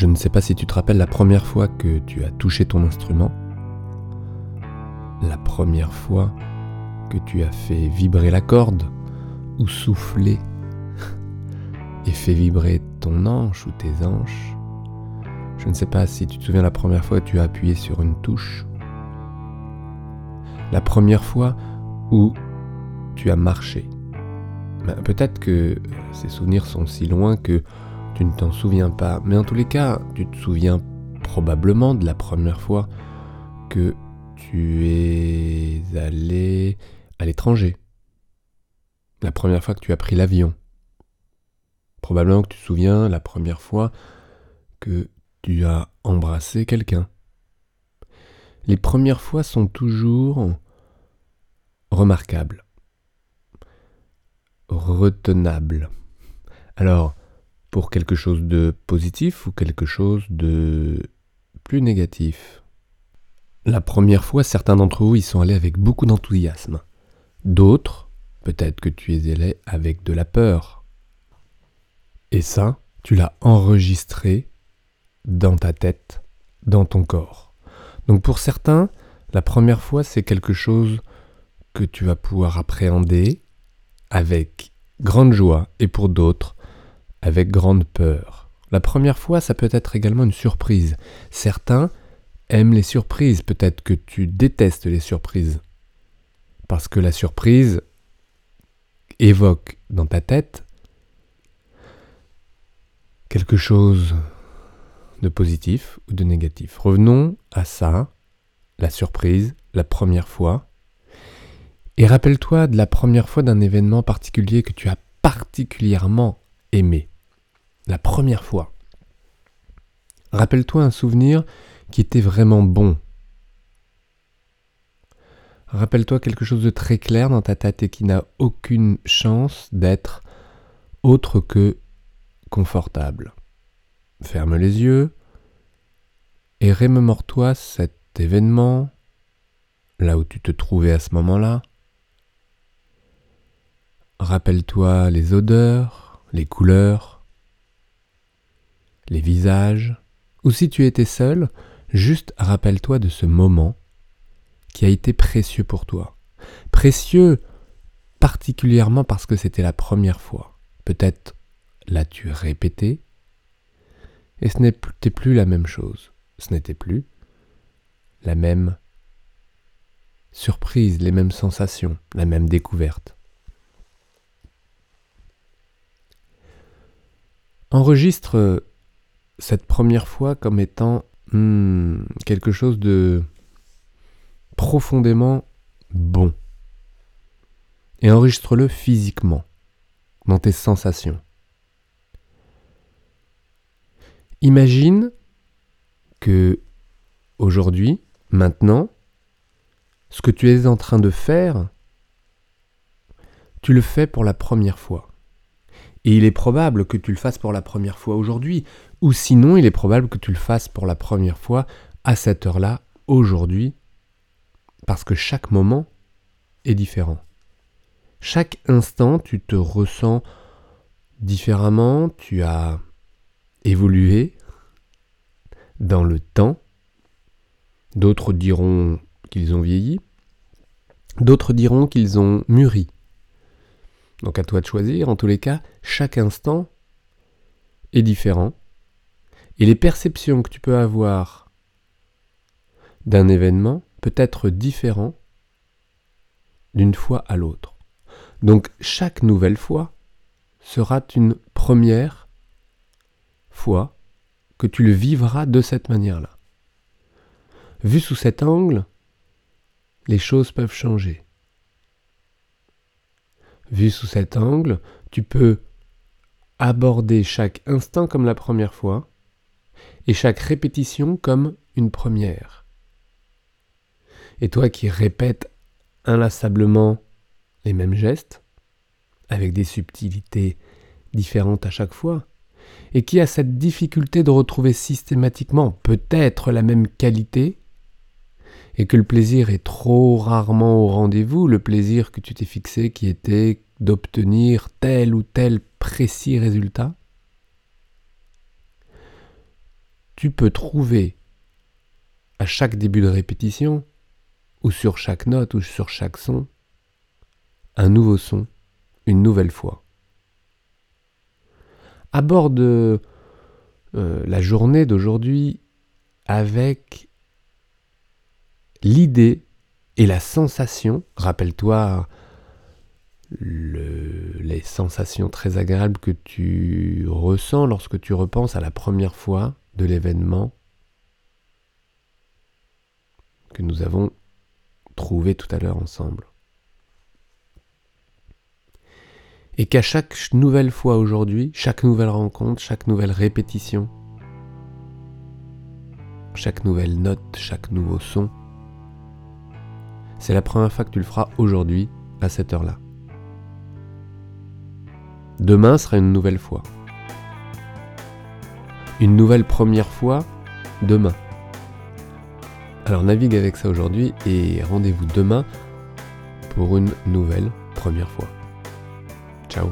Je ne sais pas si tu te rappelles la première fois que tu as touché ton instrument, la première fois que tu as fait vibrer la corde ou soufflé et fait vibrer ton hanche ou tes hanches. Je ne sais pas si tu te souviens la première fois que tu as appuyé sur une touche. La première fois où tu as marché. Ben, peut-être que ces souvenirs sont si loin que tu ne t'en souviens pas, mais en tous les cas, tu te souviens probablement de la première fois que tu es allé à l'étranger. La première fois que tu as pris l'avion. Probablement que tu te souviens la première fois que tu as embrassé quelqu'un. Les premières fois sont toujours remarquables, retenables. Alors, pour quelque chose de positif ou quelque chose de plus négatif? La première fois, certains d'entre vous y sont allés avec beaucoup d'enthousiasme. D'autres, peut-être que tu es allé avec de la peur. Et ça, tu l'as enregistré dans ta tête, dans ton corps. Donc pour certains, la première fois, c'est quelque chose que tu vas pouvoir appréhender avec grande joie et pour d'autres, avec grande peur. La première fois, ça peut être également une surprise. Certains aiment les surprises, peut-être que tu détestes les surprises. Parce que la surprise évoque dans ta tête quelque chose de positif ou de négatif. Revenons à ça, la surprise, la première fois. Et rappelle-toi de la première fois d'un événement particulier que tu as particulièrement aimé. La première fois. Rappelle-toi un souvenir qui était vraiment bon. Rappelle-toi quelque chose de très clair dans ta tête et qui n'a aucune chance d'être autre que confortable. Ferme les yeux et remémore-toi cet événement, là où tu te trouvais à ce moment-là. Rappelle-toi les odeurs, les couleurs, les visages, ou si tu étais seul, juste rappelle-toi de ce moment qui a été précieux pour toi. Précieux particulièrement parce que c'était la première fois. Peut-être l'as-tu répété, et ce n'était plus la même chose. Ce n'était plus la même surprise, les mêmes sensations, la même découverte. Enregistre cette première fois comme étant hmm, quelque chose de profondément bon. Et enregistre-le physiquement, dans tes sensations. Imagine que aujourd'hui, maintenant, ce que tu es en train de faire, tu le fais pour la première fois. Et il est probable que tu le fasses pour la première fois aujourd'hui, ou sinon il est probable que tu le fasses pour la première fois à cette heure-là, aujourd'hui, parce que chaque moment est différent. Chaque instant, tu te ressens différemment, tu as évolué dans le temps. D'autres diront qu'ils ont vieilli. D'autres diront qu'ils ont mûri. Donc à toi de choisir. En tous les cas, chaque instant est différent. Et les perceptions que tu peux avoir d'un événement peut être différent d'une fois à l'autre. Donc chaque nouvelle fois sera une première fois que tu le vivras de cette manière-là. Vu sous cet angle, les choses peuvent changer. Vu sous cet angle, tu peux aborder chaque instant comme la première fois et chaque répétition comme une première. Et toi qui répètes inlassablement les mêmes gestes, avec des subtilités différentes à chaque fois, et qui a cette difficulté de retrouver systématiquement peut-être la même qualité, et que le plaisir est trop rarement au rendez-vous, le plaisir que tu t'es fixé qui était d'obtenir tel ou tel précis résultat, tu peux trouver à chaque début de répétition, ou sur chaque note, ou sur chaque son, un nouveau son, une nouvelle fois. Aborde euh, la journée d'aujourd'hui avec l'idée et la sensation, rappelle-toi les sensations très agréables que tu ressens lorsque tu repenses à la première fois de l'événement que nous avons trouvé tout à l'heure ensemble. Et qu'à chaque nouvelle fois aujourd'hui, chaque nouvelle rencontre, chaque nouvelle répétition, chaque nouvelle note, chaque nouveau son, c'est la première fois que tu le feras aujourd'hui à cette heure-là. Demain sera une nouvelle fois. Une nouvelle première fois demain. Alors navigue avec ça aujourd'hui et rendez-vous demain pour une nouvelle première fois. Ciao